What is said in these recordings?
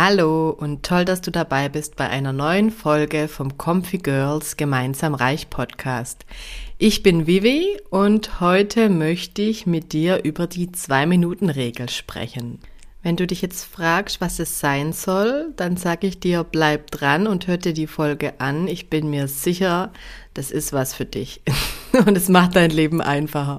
Hallo und toll, dass du dabei bist bei einer neuen Folge vom Comfy Girls Gemeinsam Reich Podcast. Ich bin Vivi und heute möchte ich mit dir über die Zwei-Minuten-Regel sprechen. Wenn du dich jetzt fragst, was es sein soll, dann sage ich dir, bleib dran und hör dir die Folge an. Ich bin mir sicher, das ist was für dich. und es macht dein Leben einfacher.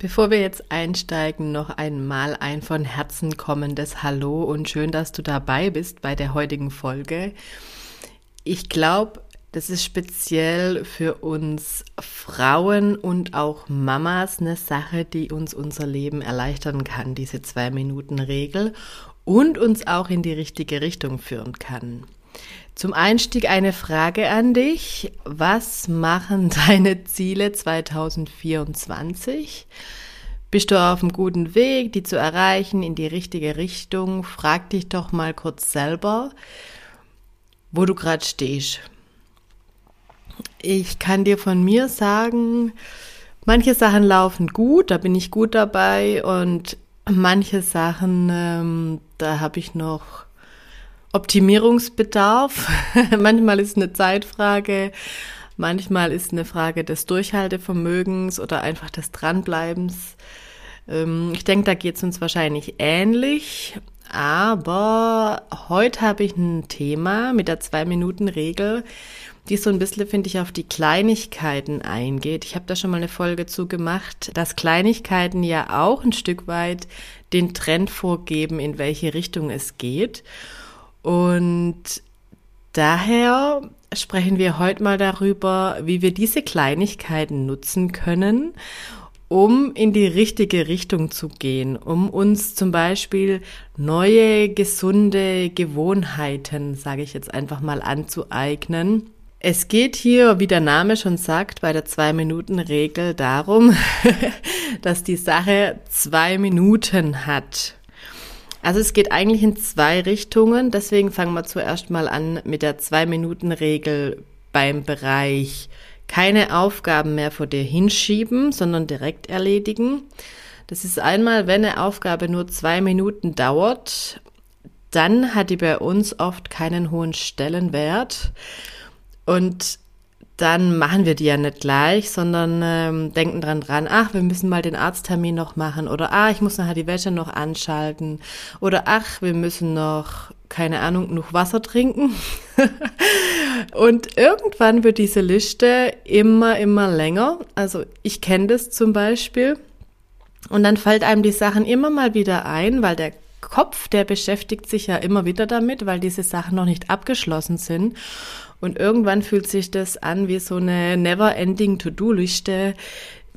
Bevor wir jetzt einsteigen, noch einmal ein von Herzen kommendes Hallo und schön, dass du dabei bist bei der heutigen Folge. Ich glaube, das ist speziell für uns Frauen und auch Mamas eine Sache, die uns unser Leben erleichtern kann, diese Zwei-Minuten-Regel und uns auch in die richtige Richtung führen kann. Zum Einstieg eine Frage an dich. Was machen deine Ziele 2024? Bist du auf einem guten Weg, die zu erreichen, in die richtige Richtung? Frag dich doch mal kurz selber, wo du gerade stehst. Ich kann dir von mir sagen, manche Sachen laufen gut, da bin ich gut dabei und manche Sachen, ähm, da habe ich noch Optimierungsbedarf. manchmal ist eine Zeitfrage, manchmal ist eine Frage des Durchhaltevermögens oder einfach des Dranbleibens. Ähm, ich denke, da geht es uns wahrscheinlich ähnlich. Aber heute habe ich ein Thema mit der Zwei-Minuten-Regel, die so ein bisschen, finde ich, auf die Kleinigkeiten eingeht. Ich habe da schon mal eine Folge zu gemacht, dass Kleinigkeiten ja auch ein Stück weit den Trend vorgeben, in welche Richtung es geht. Und daher sprechen wir heute mal darüber, wie wir diese Kleinigkeiten nutzen können, um in die richtige Richtung zu gehen, um uns zum Beispiel neue, gesunde Gewohnheiten, sage ich jetzt einfach mal, anzueignen. Es geht hier, wie der Name schon sagt, bei der Zwei-Minuten-Regel darum, dass die Sache zwei Minuten hat. Also es geht eigentlich in zwei Richtungen. Deswegen fangen wir zuerst mal an mit der Zwei-Minuten-Regel beim Bereich keine Aufgaben mehr vor dir hinschieben, sondern direkt erledigen. Das ist einmal, wenn eine Aufgabe nur zwei Minuten dauert, dann hat die bei uns oft keinen hohen Stellenwert. Und dann machen wir die ja nicht gleich, sondern ähm, denken dran dran, ach, wir müssen mal den Arzttermin noch machen oder ah, ich muss nachher die Wäsche noch anschalten oder ach, wir müssen noch, keine Ahnung, noch Wasser trinken. und irgendwann wird diese Liste immer, immer länger. Also ich kenne das zum Beispiel. Und dann fällt einem die Sachen immer mal wieder ein, weil der Kopf, der beschäftigt sich ja immer wieder damit, weil diese Sachen noch nicht abgeschlossen sind. Und irgendwann fühlt sich das an wie so eine never-ending To-Do-Liste.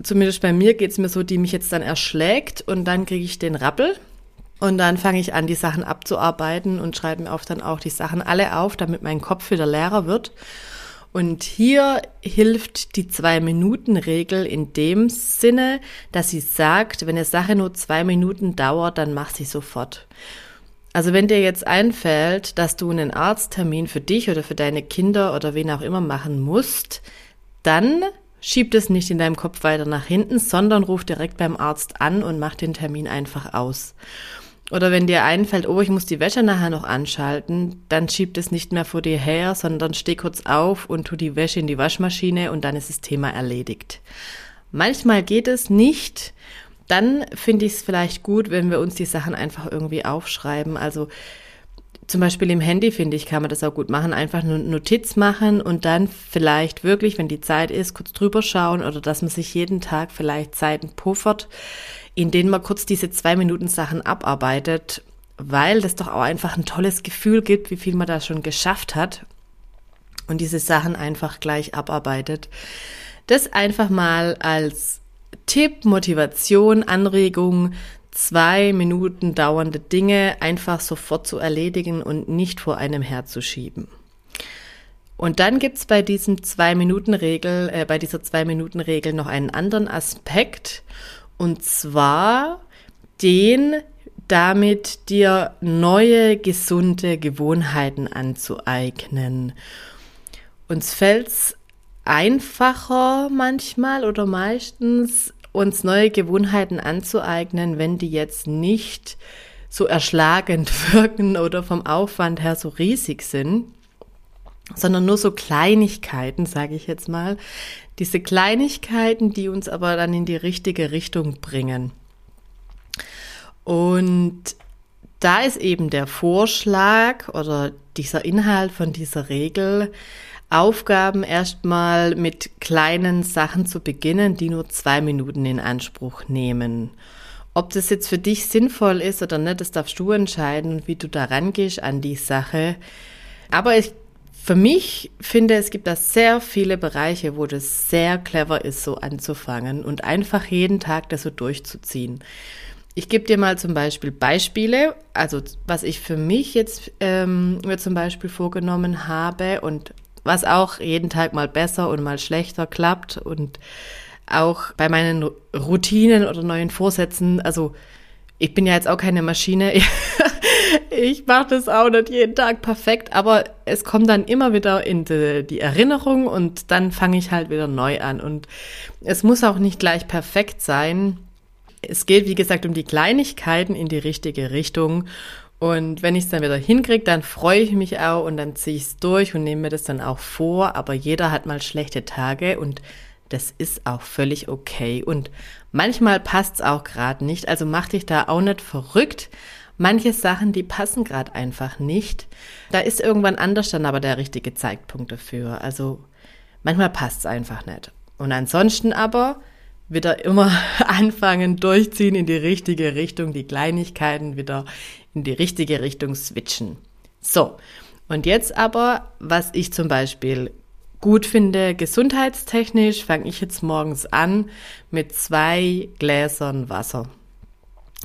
Zumindest bei mir geht's mir so, die mich jetzt dann erschlägt und dann kriege ich den Rappel. Und dann fange ich an, die Sachen abzuarbeiten und schreibe mir oft dann auch die Sachen alle auf, damit mein Kopf wieder leerer wird. Und hier hilft die Zwei-Minuten-Regel in dem Sinne, dass sie sagt, wenn eine Sache nur zwei Minuten dauert, dann mach sie sofort. Also wenn dir jetzt einfällt, dass du einen Arzttermin für dich oder für deine Kinder oder wen auch immer machen musst, dann schieb das nicht in deinem Kopf weiter nach hinten, sondern ruf direkt beim Arzt an und mach den Termin einfach aus. Oder wenn dir einfällt, oh, ich muss die Wäsche nachher noch anschalten, dann schieb das nicht mehr vor dir her, sondern steh kurz auf und tu die Wäsche in die Waschmaschine und dann ist das Thema erledigt. Manchmal geht es nicht dann finde ich es vielleicht gut, wenn wir uns die Sachen einfach irgendwie aufschreiben. Also zum Beispiel im Handy, finde ich, kann man das auch gut machen. Einfach eine Notiz machen und dann vielleicht wirklich, wenn die Zeit ist, kurz drüber schauen oder dass man sich jeden Tag vielleicht Zeiten puffert, in denen man kurz diese zwei Minuten Sachen abarbeitet, weil das doch auch einfach ein tolles Gefühl gibt, wie viel man da schon geschafft hat und diese Sachen einfach gleich abarbeitet. Das einfach mal als Tipp, Motivation, Anregung zwei Minuten dauernde Dinge einfach sofort zu erledigen und nicht vor einem herzuschieben. Und dann gibt's bei diesem Zwei-Minuten-Regel, äh, bei dieser Zwei-Minuten-Regel noch einen anderen Aspekt. Und zwar den, damit dir neue gesunde Gewohnheiten anzueignen. Uns fällt's einfacher manchmal oder meistens, uns neue Gewohnheiten anzueignen, wenn die jetzt nicht so erschlagend wirken oder vom Aufwand her so riesig sind, sondern nur so Kleinigkeiten, sage ich jetzt mal. Diese Kleinigkeiten, die uns aber dann in die richtige Richtung bringen. Und da ist eben der Vorschlag oder dieser Inhalt von dieser Regel, Aufgaben erstmal mit kleinen Sachen zu beginnen, die nur zwei Minuten in Anspruch nehmen. Ob das jetzt für dich sinnvoll ist oder nicht, das darfst du entscheiden, wie du da rangehst an die Sache. Aber ich, für mich finde, es gibt da sehr viele Bereiche, wo das sehr clever ist, so anzufangen und einfach jeden Tag das so durchzuziehen. Ich gebe dir mal zum Beispiel Beispiele, also was ich für mich jetzt ähm, mir zum Beispiel vorgenommen habe und was auch jeden Tag mal besser und mal schlechter klappt und auch bei meinen Routinen oder neuen Vorsätzen, also ich bin ja jetzt auch keine Maschine. ich mache das auch nicht jeden Tag perfekt, aber es kommt dann immer wieder in die, die Erinnerung und dann fange ich halt wieder neu an. Und es muss auch nicht gleich perfekt sein. Es geht, wie gesagt, um die Kleinigkeiten in die richtige Richtung. Und wenn ich es dann wieder hinkriege, dann freue ich mich auch und dann ziehe ich es durch und nehme mir das dann auch vor. Aber jeder hat mal schlechte Tage und das ist auch völlig okay. Und manchmal passt es auch gerade nicht. Also mach dich da auch nicht verrückt. Manche Sachen, die passen gerade einfach nicht. Da ist irgendwann anders dann aber der richtige Zeitpunkt dafür. Also manchmal passt es einfach nicht. Und ansonsten aber wieder immer anfangen, durchziehen in die richtige Richtung, die Kleinigkeiten wieder in die richtige Richtung switchen. So, und jetzt aber, was ich zum Beispiel gut finde, gesundheitstechnisch, fange ich jetzt morgens an mit zwei Gläsern Wasser.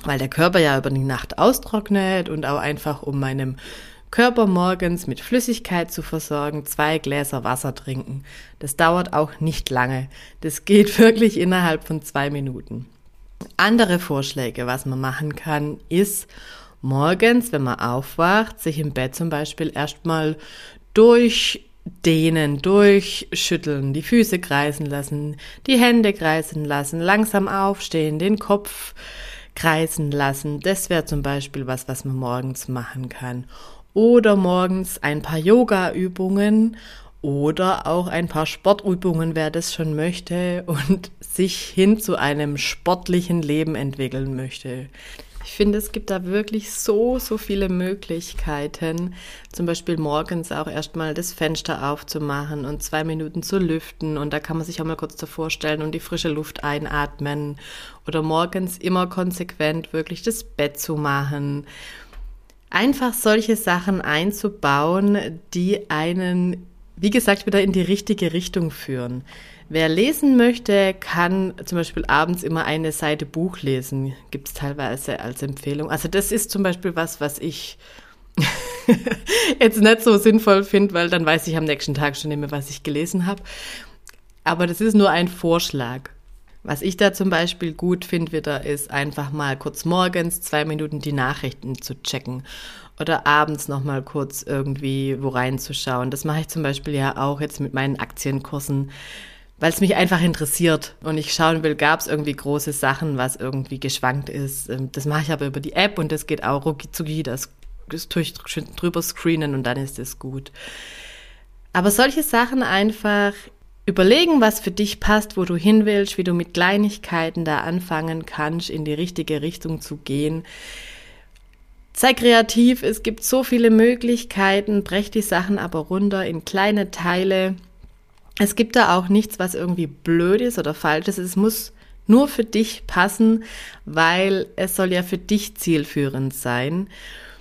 Weil der Körper ja über die Nacht austrocknet und auch einfach um meinem Körper morgens mit Flüssigkeit zu versorgen, zwei Gläser Wasser trinken. Das dauert auch nicht lange. Das geht wirklich innerhalb von zwei Minuten. Andere Vorschläge, was man machen kann, ist morgens, wenn man aufwacht, sich im Bett zum Beispiel erstmal durchdehnen, durchschütteln, die Füße kreisen lassen, die Hände kreisen lassen, langsam aufstehen, den Kopf kreisen lassen. Das wäre zum Beispiel was, was man morgens machen kann oder morgens ein paar Yoga-Übungen oder auch ein paar Sportübungen, wer das schon möchte und sich hin zu einem sportlichen Leben entwickeln möchte. Ich finde, es gibt da wirklich so, so viele Möglichkeiten. Zum Beispiel morgens auch erstmal das Fenster aufzumachen und zwei Minuten zu lüften. Und da kann man sich auch mal kurz davor stellen und die frische Luft einatmen. Oder morgens immer konsequent wirklich das Bett zu machen einfach solche Sachen einzubauen, die einen, wie gesagt, wieder in die richtige Richtung führen. Wer lesen möchte, kann zum Beispiel abends immer eine Seite Buch lesen. Gibt es teilweise als Empfehlung. Also das ist zum Beispiel was, was ich jetzt nicht so sinnvoll finde, weil dann weiß ich am nächsten Tag schon mehr, was ich gelesen habe. Aber das ist nur ein Vorschlag. Was ich da zum Beispiel gut finde wieder, ist einfach mal kurz morgens zwei Minuten die Nachrichten zu checken oder abends noch mal kurz irgendwie wo reinzuschauen. Das mache ich zum Beispiel ja auch jetzt mit meinen Aktienkursen, weil es mich einfach interessiert und ich schauen will, gab es irgendwie große Sachen, was irgendwie geschwankt ist. Ähm, das mache ich aber über die App und das geht auch rucki zucki, das, das tue ich drüber screenen und dann ist es gut. Aber solche Sachen einfach überlegen, was für dich passt, wo du hin willst, wie du mit Kleinigkeiten da anfangen kannst, in die richtige Richtung zu gehen. Sei kreativ, es gibt so viele Möglichkeiten, brech die Sachen aber runter in kleine Teile. Es gibt da auch nichts, was irgendwie blöd ist oder falsch ist. Es muss nur für dich passen, weil es soll ja für dich zielführend sein.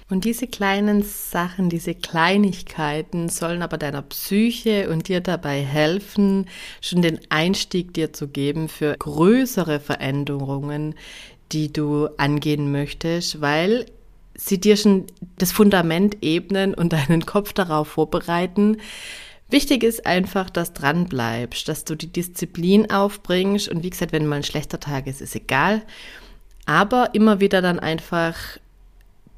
Und diese kleinen Sachen, diese Kleinigkeiten sollen aber deiner Psyche und dir dabei helfen, schon den Einstieg dir zu geben für größere Veränderungen, die du angehen möchtest, weil sie dir schon das Fundament ebnen und deinen Kopf darauf vorbereiten. Wichtig ist einfach, dass dran bleibst, dass du die Disziplin aufbringst und wie gesagt, wenn mal ein schlechter Tag ist, ist egal, aber immer wieder dann einfach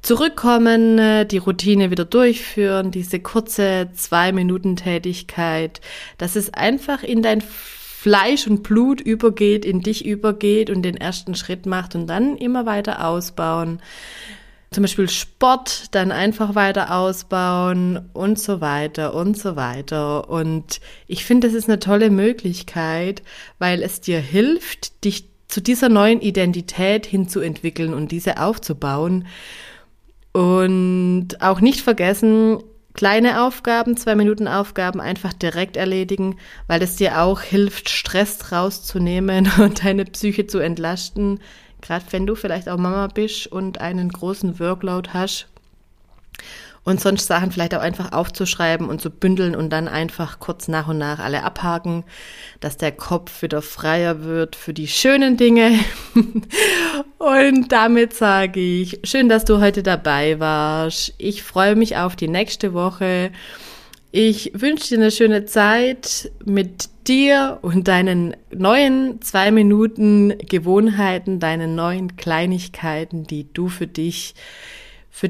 zurückkommen, äh, die Routine wieder durchführen, diese kurze zwei Minuten Tätigkeit, dass es einfach in dein Fleisch und Blut übergeht, in dich übergeht und den ersten Schritt macht und dann immer weiter ausbauen. Zum Beispiel Sport, dann einfach weiter ausbauen und so weiter und so weiter. Und ich finde, das ist eine tolle Möglichkeit, weil es dir hilft, dich zu dieser neuen Identität hinzuentwickeln und diese aufzubauen. Und auch nicht vergessen, kleine Aufgaben, zwei Minuten Aufgaben einfach direkt erledigen, weil es dir auch hilft, Stress rauszunehmen und deine Psyche zu entlasten. Gerade wenn du vielleicht auch Mama bist und einen großen Workload hast und sonst Sachen vielleicht auch einfach aufzuschreiben und zu bündeln und dann einfach kurz nach und nach alle abhaken, dass der Kopf wieder freier wird für die schönen Dinge. und damit sage ich, schön, dass du heute dabei warst. Ich freue mich auf die nächste Woche. Ich wünsche dir eine schöne Zeit mit dir und deinen neuen zwei Minuten Gewohnheiten, deinen neuen Kleinigkeiten, die du für dich, für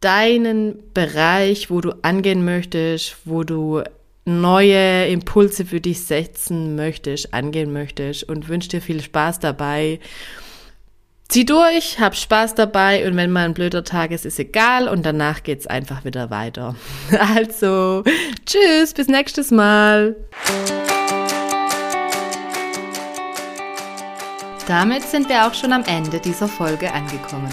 deinen Bereich, wo du angehen möchtest, wo du neue Impulse für dich setzen möchtest, angehen möchtest und wünsche dir viel Spaß dabei. Zieh durch, hab Spaß dabei und wenn mal ein blöder Tag ist, ist egal und danach geht's einfach wieder weiter. Also, tschüss, bis nächstes Mal. Damit sind wir auch schon am Ende dieser Folge angekommen.